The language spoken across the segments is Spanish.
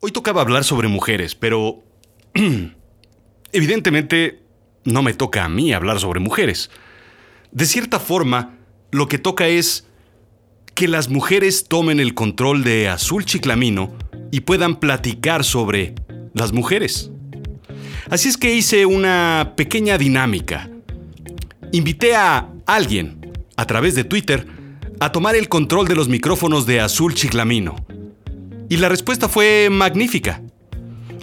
Hoy tocaba hablar sobre mujeres, pero evidentemente no me toca a mí hablar sobre mujeres. De cierta forma, lo que toca es que las mujeres tomen el control de Azul Chiclamino y puedan platicar sobre las mujeres. Así es que hice una pequeña dinámica. Invité a alguien, a través de Twitter, a tomar el control de los micrófonos de Azul Chiclamino. Y la respuesta fue magnífica.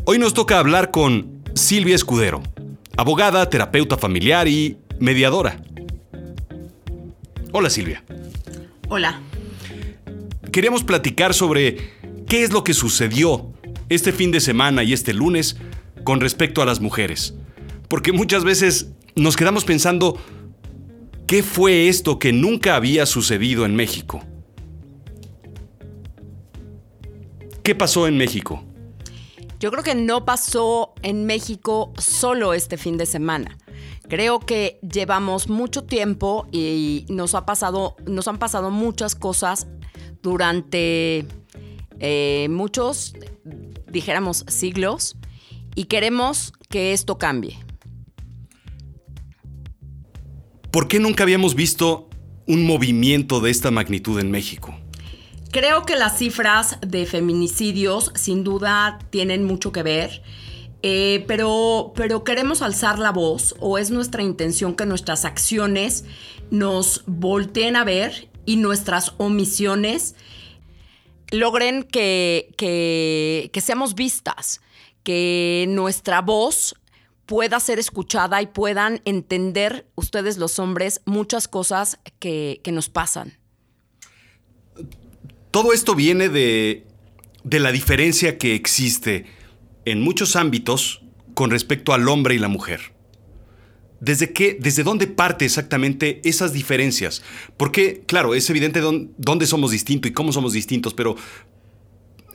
Hoy nos toca hablar con Silvia Escudero, abogada, terapeuta familiar y mediadora. Hola Silvia. Hola. Queríamos platicar sobre qué es lo que sucedió este fin de semana y este lunes con respecto a las mujeres. Porque muchas veces nos quedamos pensando, ¿qué fue esto que nunca había sucedido en México? ¿Qué pasó en México? Yo creo que no pasó en México solo este fin de semana. Creo que llevamos mucho tiempo y nos, ha pasado, nos han pasado muchas cosas durante eh, muchos, dijéramos, siglos y queremos que esto cambie. ¿Por qué nunca habíamos visto un movimiento de esta magnitud en México? Creo que las cifras de feminicidios sin duda tienen mucho que ver, eh, pero, pero queremos alzar la voz o es nuestra intención que nuestras acciones nos volteen a ver y nuestras omisiones logren que, que, que seamos vistas, que nuestra voz pueda ser escuchada y puedan entender ustedes los hombres muchas cosas que, que nos pasan. Todo esto viene de, de la diferencia que existe en muchos ámbitos con respecto al hombre y la mujer. ¿Desde qué, desde dónde parte exactamente esas diferencias? Porque, claro, es evidente dónde, somos distintos y cómo somos distintos, pero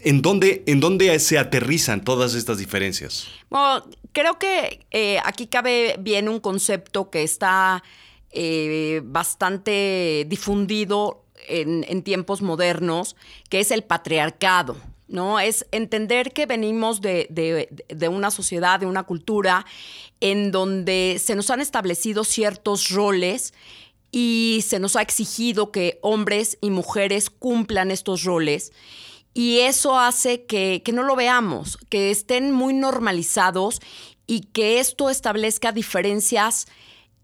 ¿en dónde, en dónde se aterrizan todas estas diferencias? Bueno, creo que eh, aquí cabe bien un concepto que está eh, bastante difundido en, tiempos modernos, que es el patriarcado. ¿no? Es entender que venimos de, de, una sociedad, de una cultura en donde se nos han establecido ciertos roles y se nos ha exigido que hombres y mujeres cumplan estos roles. Y eso hace que, que no lo veamos, que estén muy normalizados y que esto establezca diferencias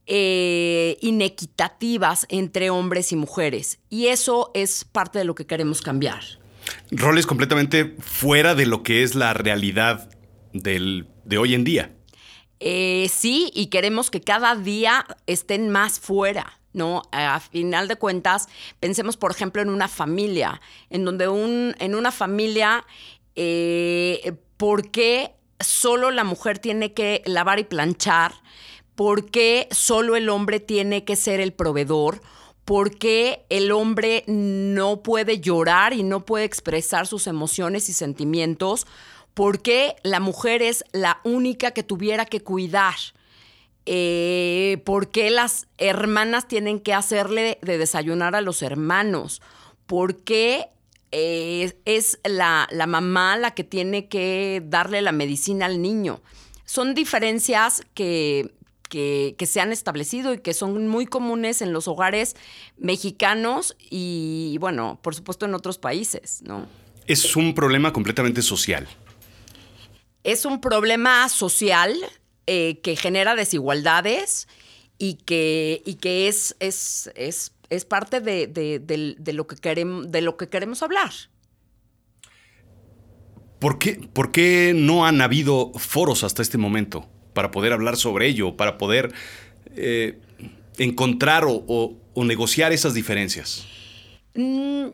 eh, inequitativas entre hombres y mujeres. Y eso es parte de lo que queremos cambiar. Roles completamente fuera de lo que es la realidad del, de hoy en día. Eh, sí, y queremos que cada día estén más fuera. ¿no? A final de cuentas, pensemos, por ejemplo, en una familia, en donde un, en una familia, eh, ¿por qué solo la mujer tiene que lavar y planchar? ¿Por qué solo el hombre tiene que ser el proveedor? ¿Por qué el hombre no puede llorar y no puede expresar sus emociones y sentimientos? ¿Por qué la mujer es la única que tuviera que cuidar? Eh, ¿Por qué las hermanas tienen que hacerle de desayunar a los hermanos? ¿Por qué eh, es la, la mamá la que tiene que darle la medicina al niño? Son diferencias que que, se han establecido y que son muy comunes en los hogares mexicanos y, bueno, por supuesto en otros países, ¿no? Es un problema completamente social. Es un problema social eh, que genera desigualdades y que, y que es, es, es, parte de, lo que queremos, de lo que queremos hablar. ¿Por qué, ¿Por qué no han habido foros hasta este momento? Para poder hablar sobre ello, para poder eh, encontrar o, negociar esas diferencias? Mm,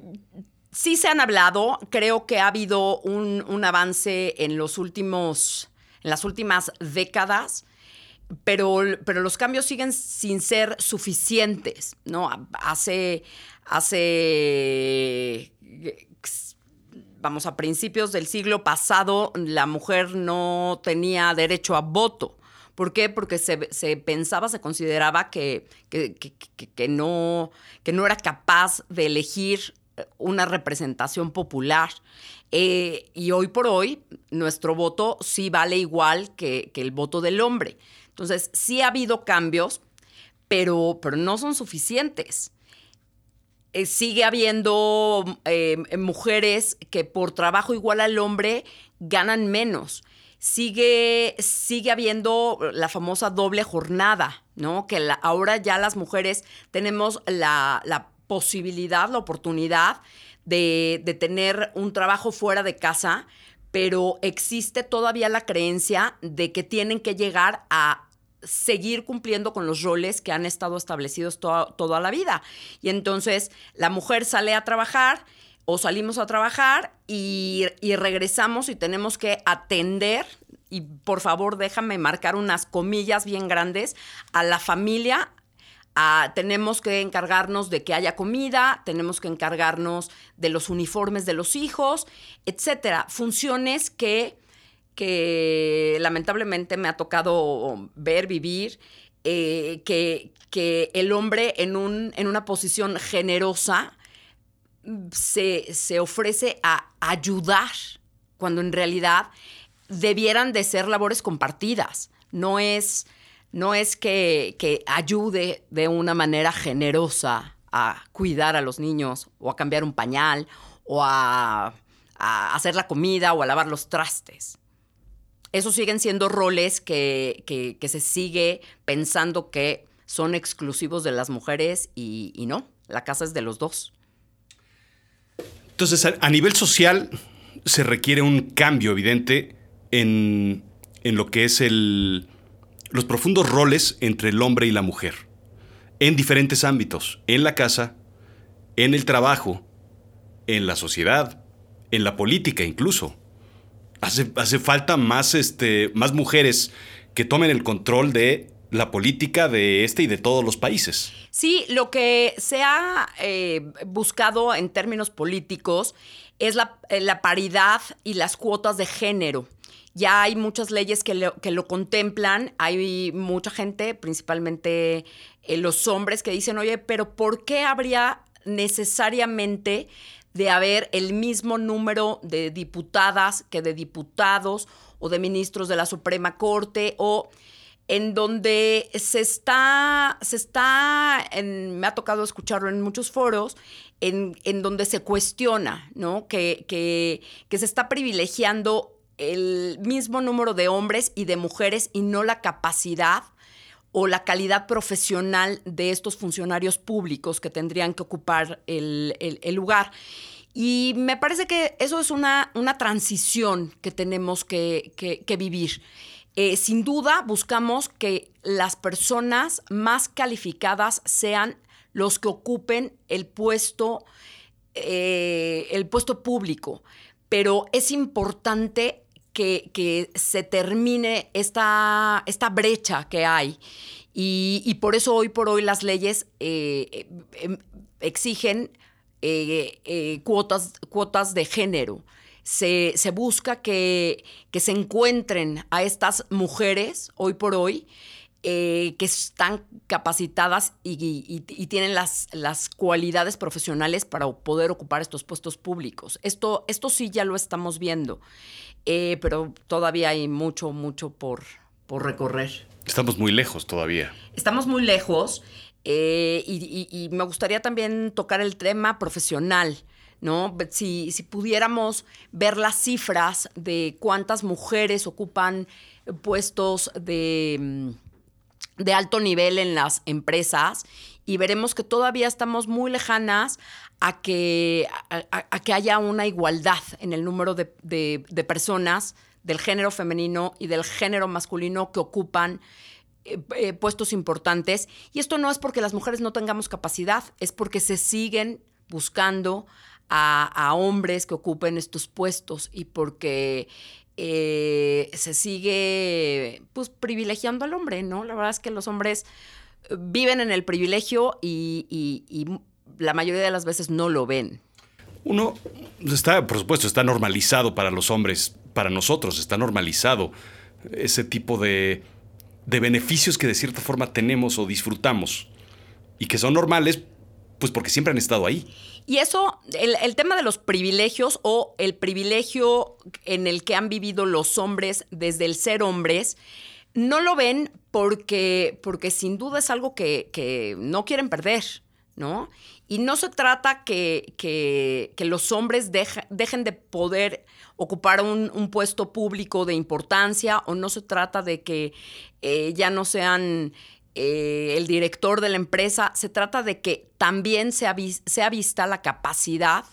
sí se han hablado. Creo que ha habido un, avance en los últimos, en las últimas décadas. Pero, pero, los cambios siguen sin ser suficientes, ¿no? Hace, hace vamos, a principios del siglo pasado, la mujer no tenía derecho a voto. ¿Por qué? Porque se, pensaba, se consideraba que, que, no, que no era capaz de elegir una representación popular. Eh, y hoy por hoy, nuestro voto sí vale igual que, el voto del hombre. Entonces, sí ha habido cambios, pero, pero no son suficientes. Eh, sigue habiendo eh, mujeres que por trabajo igual al hombre ganan menos. Sigue, sigue habiendo la famosa doble jornada, ¿no? Que ahora ya las mujeres tenemos la, la posibilidad, la oportunidad de, tener un trabajo fuera de casa, pero existe todavía la creencia de que tienen que llegar a seguir cumpliendo con los roles que han estado establecidos toda, la vida. Y entonces la mujer sale a trabajar o salimos a trabajar y, regresamos y tenemos que atender, y por favor déjame marcar unas comillas bien grandes, a la familia, tenemos que encargarnos de que haya comida, tenemos que encargarnos de los uniformes de los hijos, etcétera. Funciones que, que lamentablemente me ha tocado ver, vivir, eh, que, que, el hombre en, un, en una posición generosa se, se ofrece a ayudar, cuando en realidad debieran de ser labores compartidas. No es no es que, ayude de una manera generosa a cuidar a los niños o a cambiar un pañal o a, hacer la comida o a lavar los trastes. Esos siguen siendo roles que, se sigue pensando que son exclusivos de las mujeres y, no, la casa es de los dos. Entonces, a, nivel social se requiere un cambio evidente en lo que es el, los profundos roles entre el hombre y la mujer, en diferentes ámbitos, en la casa, en el trabajo, en la sociedad, en la política incluso. Hace, hace falta más, este, más mujeres que tomen el control de la política de este y de todos los países. Sí, lo que se ha eh, buscado en términos políticos es la, eh, la paridad y las cuotas de género. Ya hay muchas leyes que lo, que lo contemplan, hay mucha gente, principalmente eh, los hombres, que dicen, oye, pero ¿por qué habría necesariamente de haber el mismo número de diputadas que de diputados o de ministros de la Suprema Corte o en donde se está, se está, me ha tocado escucharlo en muchos foros, en, en donde se cuestiona, ¿no? Que, que, que se está privilegiando el mismo número de hombres y de mujeres y no la capacidad o la calidad profesional de estos funcionarios públicos que tendrían que ocupar el, lugar. Y me parece que eso es una, una transición que tenemos que, vivir. Eh, sin duda, buscamos que las personas más calificadas sean los que ocupen el puesto, eh, el puesto público. Pero es importante que, se termine esta, esta, brecha que hay. Y, por eso hoy por hoy las leyes eh, em, exigen eh, eh, cuotas, cuotas de género. Se, busca que, que, se encuentren a estas mujeres hoy por hoy que están capacitadas y, tienen las, las, cualidades profesionales para poder ocupar estos puestos públicos. Esto, esto sí ya lo estamos viendo. Eh, pero todavía hay mucho, mucho por, por recorrer. Estamos muy lejos todavía. Estamos muy lejos eh, y, me gustaría también tocar el tema profesional. ¿no? Si, si, pudiéramos ver las cifras de cuántas mujeres ocupan puestos de, mm, de alto nivel en las empresas y veremos que todavía estamos muy lejanas a que, a, que haya una igualdad en el número de, personas del género femenino y del género masculino que ocupan eh, eh, puestos importantes. Y esto no es porque las mujeres no tengamos capacidad, es porque se siguen buscando a, hombres que ocupen estos puestos y porque eh, se sigue pues, privilegiando al hombre, ¿no? La verdad es que los hombres viven en el privilegio y, la mayoría de las veces no lo ven. Uno está, por supuesto, está normalizado para los hombres, para nosotros, está normalizado ese tipo de, beneficios que de cierta forma tenemos o disfrutamos y que son normales Pues porque siempre han estado ahí. Y eso, el, tema de los privilegios o el privilegio en el que han vivido los hombres desde el ser hombres, no lo ven porque, porque sin duda es algo que, no quieren perder, ¿no? Y no se trata que, que, los hombres dejen de poder ocupar un, puesto público de importancia o no se trata de que eh, ya no sean eh, el director de la empresa, se trata de que también sea, vista la capacidad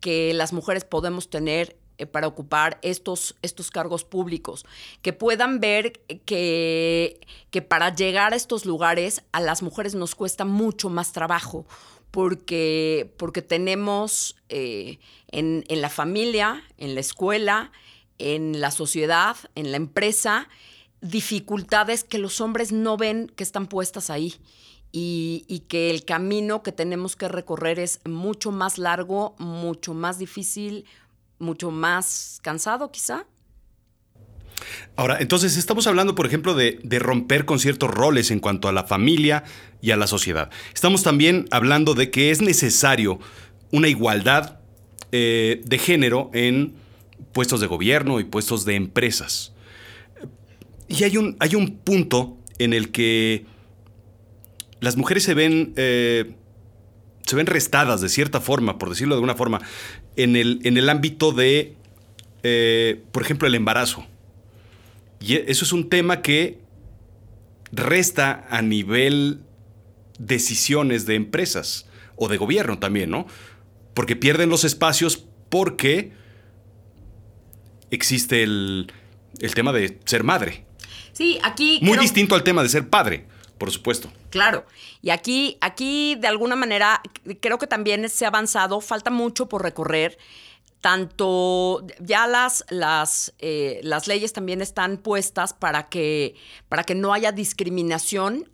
que las mujeres podemos tener eh, para ocupar estos, estos cargos públicos, que puedan ver que, que para llegar a estos lugares a las mujeres nos cuesta mucho más trabajo, porque, porque tenemos eh, en, en la familia, en la escuela, en la sociedad, en la empresa, dificultades que los hombres no ven que están puestas ahí. Y, que el camino que tenemos que recorrer es mucho más largo, mucho más difícil, mucho más cansado quizá. Ahora, entonces estamos hablando, por ejemplo, de, romper con ciertos roles en cuanto a la familia y a la sociedad. Estamos también hablando de que es necesario una igualdad eh, de género en puestos de gobierno y puestos de empresas. Y hay un, hay un punto en el que las mujeres se ven, eh, se ven restadas de cierta forma, por decirlo de una forma, en el, en el ámbito de, eh, por ejemplo, el embarazo. Y e, eso es un tema que resta a nivel decisiones de empresas o de gobierno también, ¿no? Porque pierden los espacios porque existe el, el tema de ser madre. Sí, aquí... Muy distinto al tema de ser padre, por supuesto. Claro. Y aquí, aquí, de alguna manera, creo que también se ha avanzado, falta mucho por recorrer. Tanto ya las, las, eh, las leyes también están puestas para que, para que no haya discriminación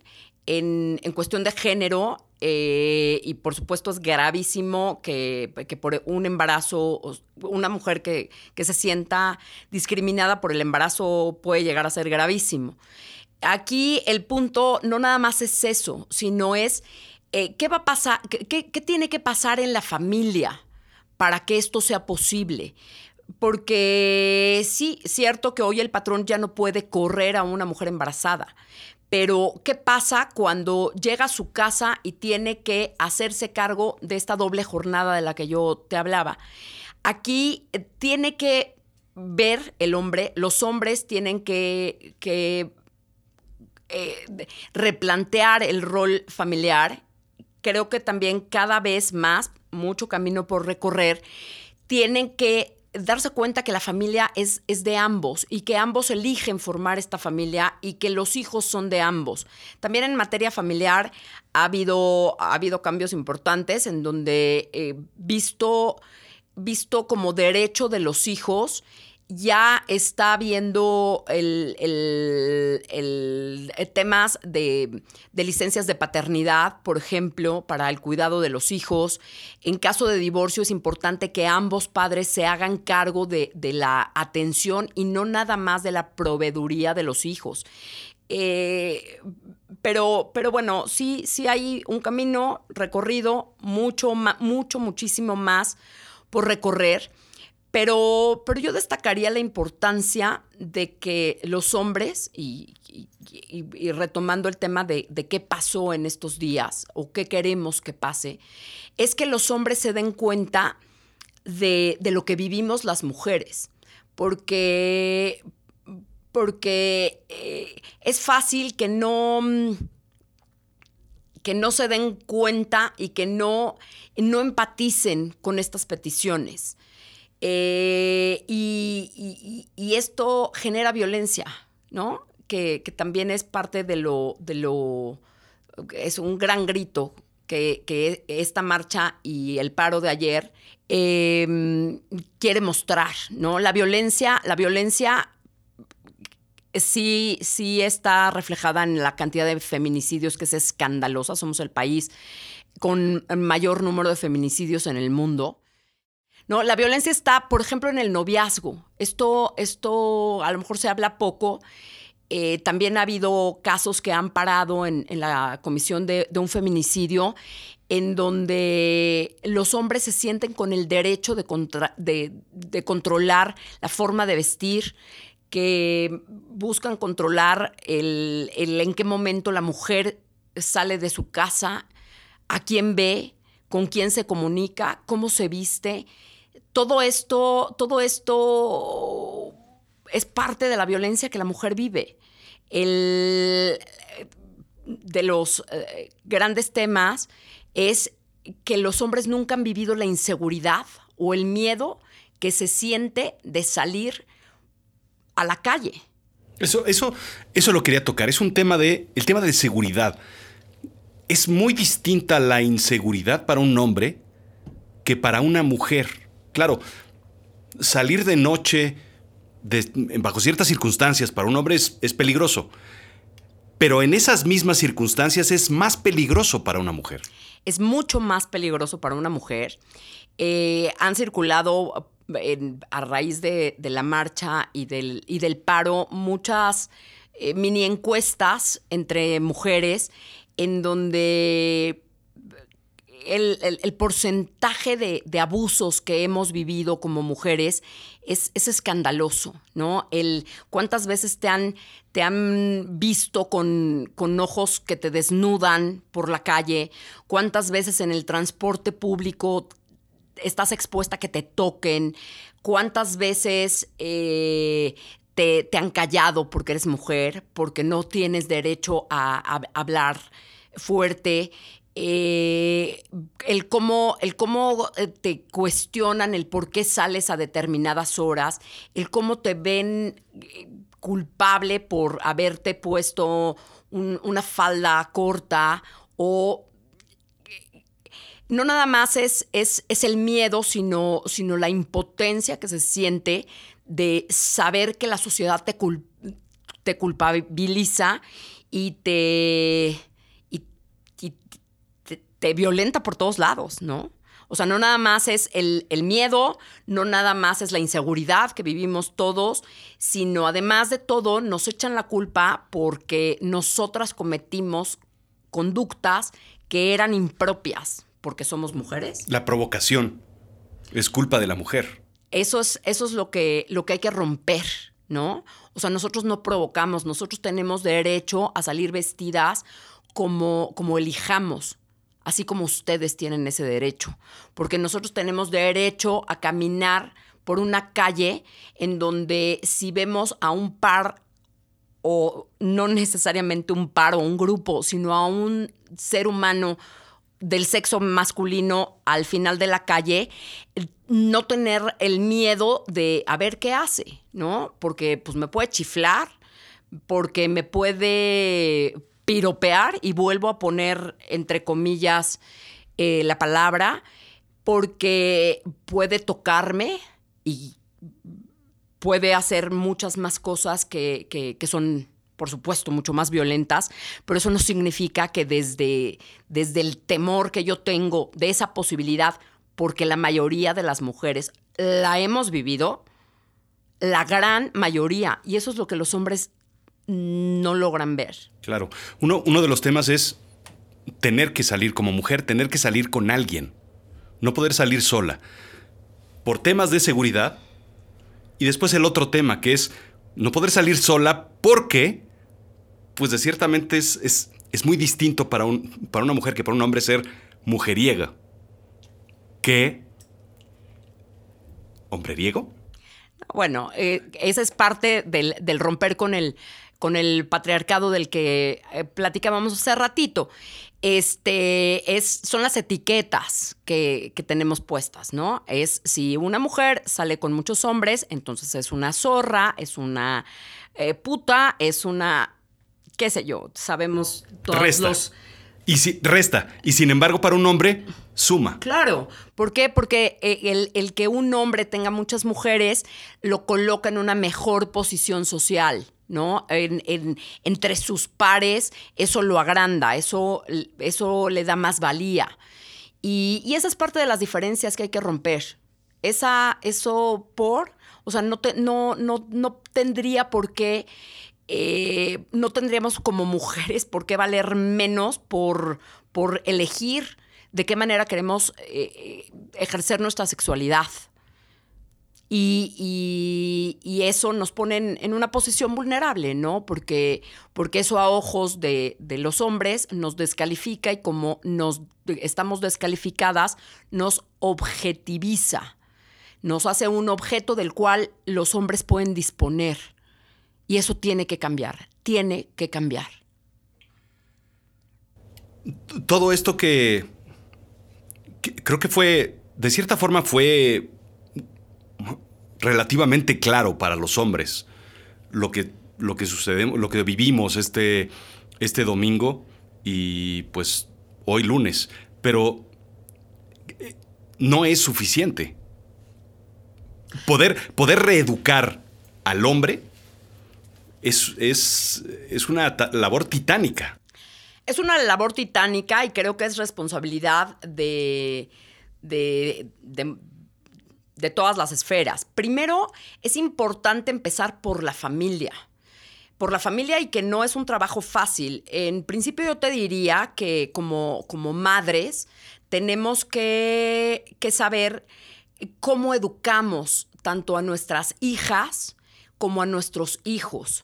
en, cuestión de género eh, y por supuesto es gravísimo que, por un embarazo, una mujer que, se sienta discriminada por el embarazo puede llegar a ser gravísimo. Aquí el punto no nada más es eso, sino es eh, qué va a pasar, qué, tiene que pasar en la familia para que esto sea posible. Porque sí, cierto que hoy el patrón ya no puede correr a una mujer embarazada, pero, ¿qué pasa cuando llega a su casa y tiene que hacerse cargo de esta doble jornada de la que yo te hablaba? Aquí eh, tiene que ver el hombre, los hombres tienen que, eh, replantear el rol familiar. Creo que también cada vez más, mucho camino por recorrer, tienen que darse cuenta que la familia es, es, de ambos y que ambos eligen formar esta familia y que los hijos son de ambos. También en materia familiar ha habido, ha habido cambios importantes en donde he visto, visto como derecho de los hijos ya está viendo el, eh, temas de, licencias de paternidad, por ejemplo, para el cuidado de los hijos. En caso de divorcio es importante que ambos padres se hagan cargo de, la atención y no nada más de la proveeduría de los hijos. Eh, pero, pero bueno, sí, sí hay un camino recorrido, mucho, mucho, muchísimo más por recorrer. Pero, pero yo destacaría la importancia de que los hombres, y, retomando el tema de, qué pasó en estos días o qué queremos que pase, es que los hombres se den cuenta de, lo que vivimos las mujeres. Porque, porque eh, es fácil que no, que no se den cuenta y que no, no empaticen con estas peticiones. Eh, y, esto genera violencia, ¿no? Que, también es parte de lo, de lo, es un gran grito que, esta marcha y el paro de ayer em, quiere mostrar, ¿no? La violencia, la violencia sí, sí está reflejada en la cantidad de feminicidios que es escandalosa. Somos el país con mayor número de feminicidios en el mundo. ¿No? La violencia está, por ejemplo, en el noviazgo. Esto, esto a lo mejor se habla poco. Eh, también ha habido casos que han parado en, la comisión de, un feminicidio en donde los hombres se sienten con el derecho de, de, controlar la forma de vestir, que buscan controlar el, en qué momento la mujer sale de su casa, a quién ve, con quién se comunica, cómo se viste. Todo esto, todo esto es parte de la violencia que la mujer vive. El, de los eh, grandes temas es que los hombres nunca han vivido la inseguridad o el miedo que se siente de salir a la calle. Eso, eso, eso lo quería tocar. Es un tema de. El tema de seguridad. Es muy distinta la inseguridad para un hombre que para una mujer. Claro, salir de noche bajo ciertas circunstancias para un hombre es, peligroso. Pero en esas mismas circunstancias es más peligroso para una mujer es mucho más peligroso para una mujer. Eh, han circulado a raíz de, la marcha y del, y del paro muchas eh, mini encuestas entre mujeres en donde el, porcentaje de, abusos que hemos vivido como mujeres es, escandaloso, ¿no? El cuántas veces te han, te han visto con, con, ojos que te desnudan por la calle, cuántas veces en el transporte público estás expuesta a que te toquen, cuántas veces eh, te, han callado porque eres mujer, porque no tienes derecho a hablar fuerte eh, el, cómo, el cómo eh, te cuestionan el por qué sales a determinadas horas, el cómo te ven eh, culpable por haberte puesto una falda corta o no nada más es, es, es, el miedo, sino, sino la impotencia que se siente de saber que la sociedad te, te culpabiliza y te te violenta por todos lados, ¿no? O sea, no nada más es el, miedo, no nada más es la inseguridad que vivimos todos, sino además de todo nos echan la culpa porque nosotras cometimos conductas que eran impropias porque somos mujeres. La provocación es culpa de la mujer. Eso es, eso es lo, que, lo que hay que romper, ¿no? O sea, nosotros no provocamos, nosotros tenemos derecho a salir vestidas como, como elijamos así como ustedes tienen ese derecho, porque nosotros tenemos derecho a caminar por una calle en donde si vemos a un par o no necesariamente un par o un grupo, sino a un ser humano del sexo masculino al final de la calle, no tener el miedo de a ver qué hace, ¿no? Porque pues me puede chiflar, porque me puede piropear, y vuelvo a poner entre comillas eh, la palabra, porque puede tocarme y puede hacer muchas más cosas que, que, son, por supuesto, mucho más violentas, pero eso no significa que desde, desde el temor que yo tengo de esa posibilidad, porque la mayoría de las mujeres la hemos vivido, la gran mayoría, y eso es lo que los hombres no logran ver. Claro. Uno, uno de los temas es tener que salir como mujer, tener que salir con alguien, no poder salir sola, por temas de seguridad. Y después el otro tema, que es no poder salir sola porque, pues de ciertamente es, es, es muy distinto para, un, para una mujer que para un hombre ser mujeriega. ¿Qué? ¿Hombreriego? Bueno, eh, esa es parte del, del romper con el, con el patriarcado del que eh, platicábamos hace ratito. Este es, son las etiquetas que, tenemos puestas, ¿no? Es si una mujer sale con muchos hombres, entonces es una zorra, es una eh, puta, es una, qué sé yo, sabemos todos resta. los. Y si, resta. Y sin embargo, para un hombre, suma. Claro. ¿Por qué? Porque eh, el, el que un hombre tenga muchas mujeres lo coloca en una mejor posición social. ¿No? entre sus pares, eso lo agranda, eso, eso le da más valía. Y, esa es parte de las diferencias que hay que romper. Esa, eso por, o sea, no, no, no, tendría por qué, eh, no tendríamos como mujeres por qué valer menos por, por elegir de qué manera queremos eh, ejercer nuestra sexualidad. Y, eso nos pone en, una posición vulnerable, ¿no? Porque, porque eso a ojos de, de, los hombres nos descalifica y como nos estamos descalificadas, nos objetiviza, nos hace un objeto del cual los hombres pueden disponer. Y eso tiene que cambiar, tiene que cambiar. Todo esto que, creo que fue, de cierta forma fue relativamente claro para los hombres lo que, lo que lo que vivimos este, este domingo y pues hoy lunes. Pero eh, no es suficiente. Poder, poder reeducar al hombre es, es, una labor titánica. Es una labor titánica y creo que es responsabilidad de, de, de, todas las esferas. Primero, es importante empezar por la familia por la familia y que no es un trabajo fácil. En principio yo te diría que como, como madres tenemos que, que, saber cómo educamos tanto a nuestras hijas como a nuestros hijos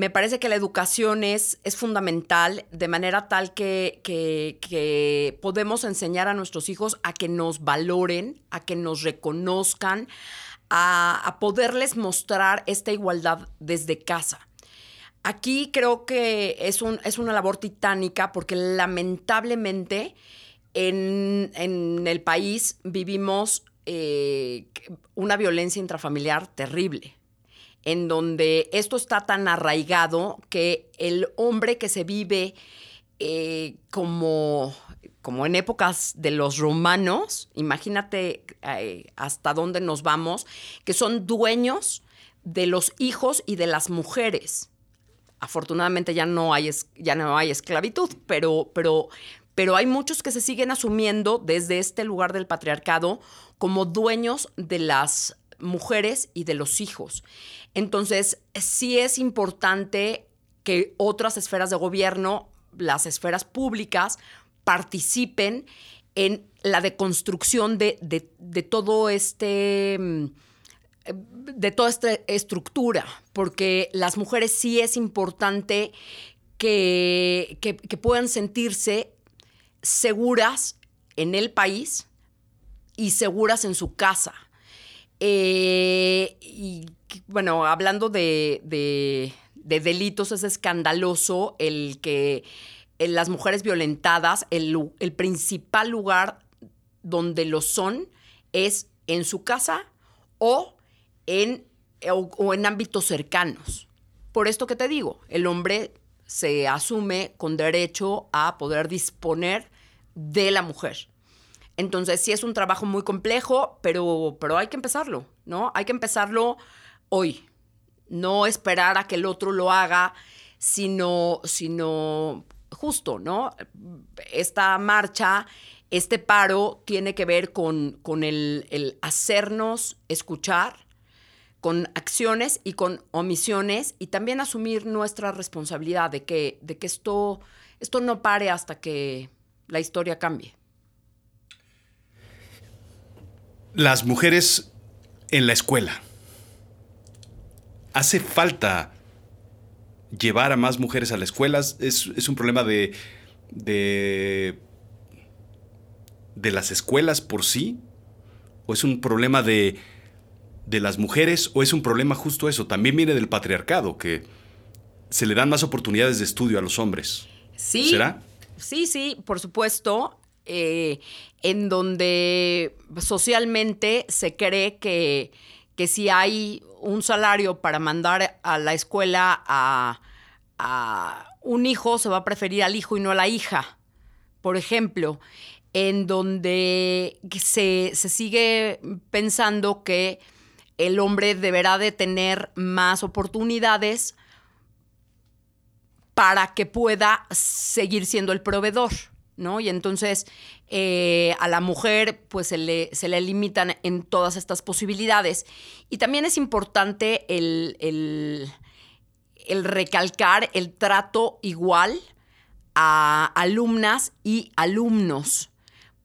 me parece que la educación es, es fundamental de manera tal que, que, podemos enseñar a nuestros hijos a que nos valoren, a que nos reconozcan, a, poderles mostrar esta igualdad desde casa. Aquí creo que es, un, es una labor titánica porque lamentablemente en, el país vivimos eh, una violencia intrafamiliar terrible en donde esto está tan arraigado que el hombre que se vive eh, como, como en épocas de los romanos, imagínate eh, hasta dónde nos vamos, que son dueños de los hijos y de las mujeres. Afortunadamente ya no hay, ya no hay esclavitud, pero, pero, pero hay muchos que se siguen asumiendo desde este lugar del patriarcado como dueños de las mujeres y de los hijos. Entonces, sí es importante que otras esferas de gobierno, las esferas públicas, participen en la deconstrucción de, todo este de toda esta estructura, porque las mujeres sí es importante que, puedan sentirse seguras en el país y seguras en su casa. Eh, y bueno, hablando de, delitos, es escandaloso el que las mujeres violentadas, el, principal lugar donde lo son es en su casa o en, o en ámbitos cercanos. Por esto que te digo, el hombre se asume con derecho a poder disponer de la mujer. Entonces sí es un trabajo muy complejo, pero, pero hay que empezarlo, ¿no? Hay que empezarlo hoy, no esperar a que el otro lo haga, sino, sino justo, ¿no? Esta marcha, este paro tiene que ver con, con el, hacernos escuchar, con acciones y con omisiones, y también asumir nuestra responsabilidad de que, de que esto, esto no pare hasta que la historia cambie. Las mujeres en la escuela. Hace falta llevar a más mujeres a las escuelas. Es, un problema de, de, de, las escuelas por sí. ¿O es un problema de, de las mujeres? ¿O es un problema justo eso? También viene del patriarcado, que se le dan más oportunidades de estudio a los hombres. Sí. ¿Será? Sí, sí, por supuesto. Eh, en donde socialmente se cree que, que, si hay un salario para mandar a la escuela a, un hijo, se va a preferir al hijo y no a la hija. Por ejemplo, en donde se, se sigue pensando que el hombre deberá de tener más oportunidades para que pueda seguir siendo el proveedor. ¿No? Y entonces eh, a la mujer pues se le, se le, limitan en todas estas posibilidades. Y también es importante el, el, recalcar el trato igual a alumnas y alumnos,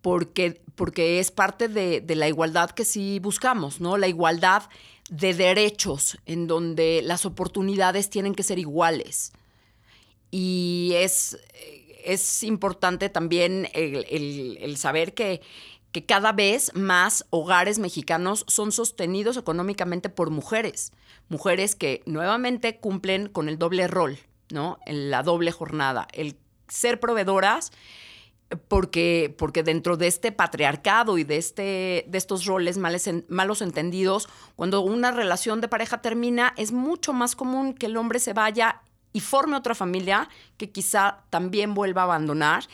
porque, porque es parte de, de la igualdad que sí buscamos, ¿no? La igualdad de derechos, en donde las oportunidades tienen que ser iguales. Y es, es importante también el, saber que, que, cada vez más hogares mexicanos son sostenidos económicamente por mujeres. Mujeres que nuevamente cumplen con el doble rol, ¿no? En la doble jornada. El ser proveedoras porque, porque dentro de este patriarcado y de, este, de estos roles malos entendidos, cuando una relación de pareja termina, es mucho más común que el hombre se vaya y forme otra familia que quizá también vuelva a abandonar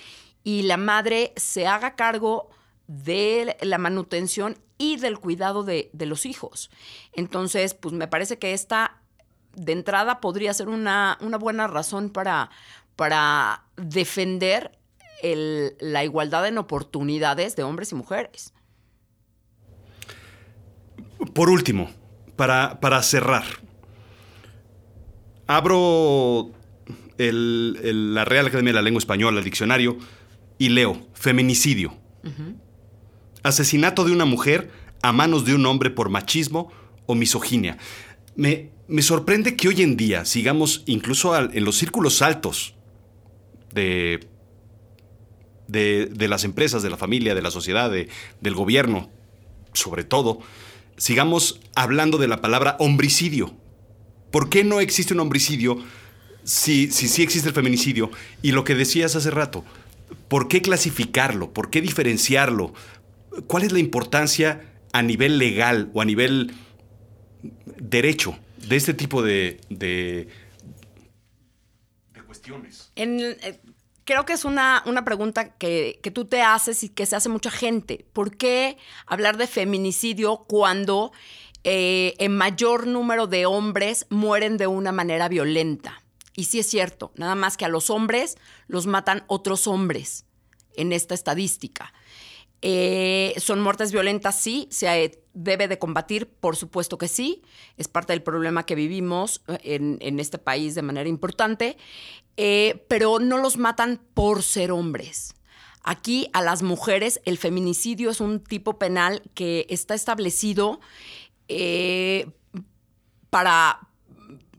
y la madre se haga cargo de la manutención y del cuidado de, los hijos. Entonces, pues me parece que esta de entrada podría ser una, una buena razón para, para defender la igualdad en oportunidades de hombres y mujeres. Por último, para, para cerrar, abro la Real Academia de la Lengua Española, el diccionario, y leo feminicidio. Asesinato de una mujer a manos de un hombre por machismo o misoginia. Me, me sorprende que hoy en día sigamos incluso en los círculos altos de de, las empresas, de la familia, de la sociedad, del gobierno, sobre todo, sigamos hablando de la palabra homicidio. ¿Por qué no existe un homicidio si sí existe el feminicidio? Y lo que decías hace rato, ¿por qué clasificarlo? ¿Por qué diferenciarlo? ¿Cuál es la importancia a nivel legal o a nivel derecho de este tipo de, de, cuestiones? En, eh, creo que es una, una pregunta que, tú te haces y que se hace mucha gente. ¿Por qué hablar de feminicidio cuando eh, en mayor número de hombres mueren de una manera violenta? Y sí es cierto, nada más que a los hombres los matan otros hombres en esta estadística. Eh, ¿Son muertes violentas? Sí. ¿Se debe de combatir? Por supuesto que sí. Es parte del problema que vivimos eh, en, este país de manera importante. Pero no los matan por ser hombres. Aquí a las mujeres el feminicidio es un tipo penal que está establecido eh, para,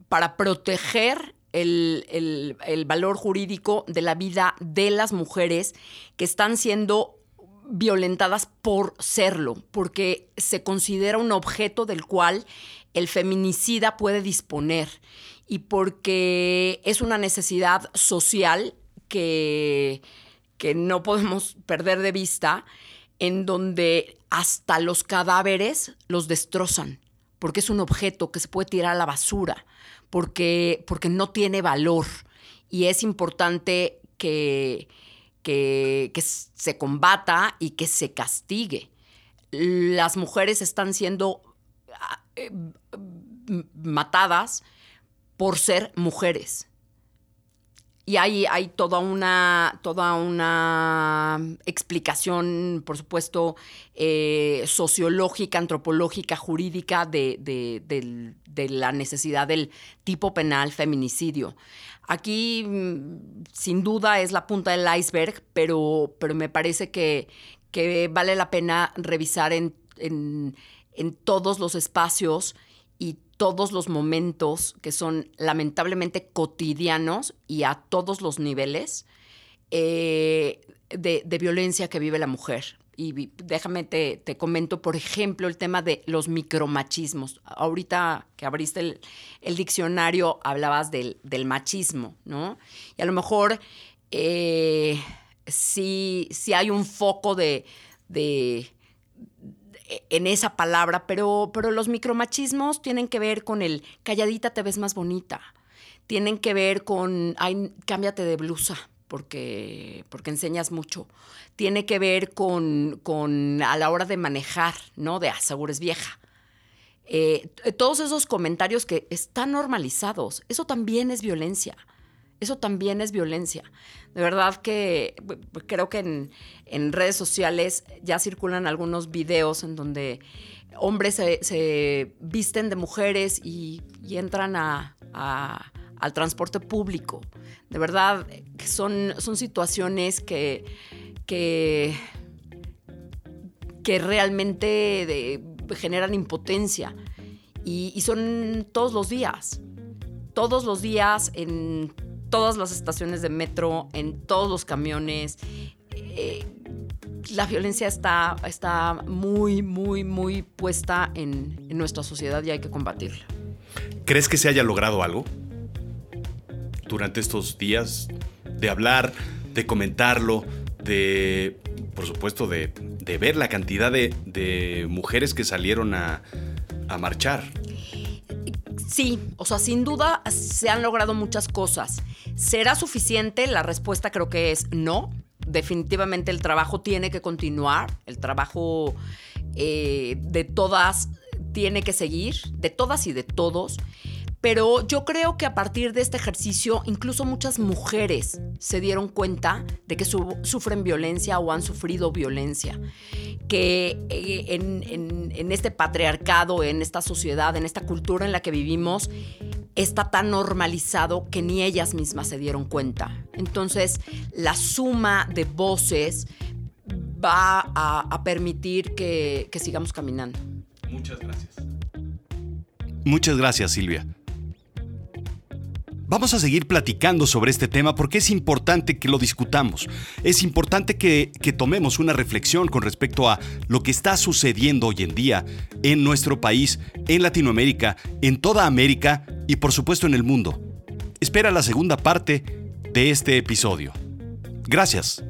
para proteger el, el, valor jurídico de la vida de las mujeres que están siendo violentadas por serlo, porque se considera un objeto del cual el feminicida puede disponer y porque es una necesidad social que, que no podemos perder de vista, en donde hasta los cadáveres los destrozan, porque es un objeto que se puede tirar a la basura, porque, porque no tiene valor y es importante que, que, que se combata y que se castigue. Las mujeres están siendo ah, eh, matadas por ser mujeres. Y hay, hay toda, una, toda una explicación, por supuesto, eh, sociológica, antropológica, jurídica de, la necesidad del tipo penal feminicidio. Aquí, mm, sin duda, es la punta del iceberg, pero, pero me parece que, que vale la pena revisar en, en, en todos los espacios todos los momentos que son lamentablemente cotidianos y a todos los niveles eh, de, violencia que vive la mujer. Y déjame te, comento, por ejemplo, el tema de los micromachismos. Ahorita que abriste el, diccionario hablabas del, machismo, ¿no? Y a lo mejor eh, sí, hay un foco de en esa palabra, pero, pero los micromachismos tienen que ver con el calladita te ves más bonita, tienen que ver con, ay, cámbiate de blusa porque, porque enseñas mucho, tiene que ver con, con a la hora de manejar, ¿no? De asegures vieja. Eh, todos esos comentarios que están normalizados, eso también es violencia. Eso también es violencia. De verdad que creo que en, redes sociales ya circulan algunos videos en donde hombres se, visten de mujeres y, entran al transporte público. De verdad, son, son situaciones que, que, que realmente generan impotencia. Y, son todos los días, todos los días en todas las estaciones de metro, en todos los camiones. Eh, la violencia está, está muy, muy, muy puesta en, nuestra sociedad y hay que combatirla. ¿Crees que se haya logrado algo durante estos días de hablar, de comentarlo, de, por supuesto, de, ver la cantidad de, mujeres que salieron a marchar? Sí, o sea, sin duda se han logrado muchas cosas. ¿Será suficiente? La respuesta creo que es no. Definitivamente el trabajo tiene que continuar, el trabajo eh, de todas tiene que seguir, de todas y de todos. Pero yo creo que a partir de este ejercicio, incluso muchas mujeres se dieron cuenta de que sufren violencia o han sufrido violencia. Que eh, en, este patriarcado, en esta sociedad, en esta cultura en la que vivimos, está tan normalizado que ni ellas mismas se dieron cuenta. Entonces, la suma de voces va a, permitir que sigamos caminando. Muchas gracias. Muchas gracias, Silvia. Vamos a seguir platicando sobre este tema porque es importante que lo discutamos. Es importante que, tomemos una reflexión con respecto a lo que está sucediendo hoy en día en nuestro país, en Latinoamérica, en toda América y por supuesto en el mundo. Espera la segunda parte de este episodio. Gracias.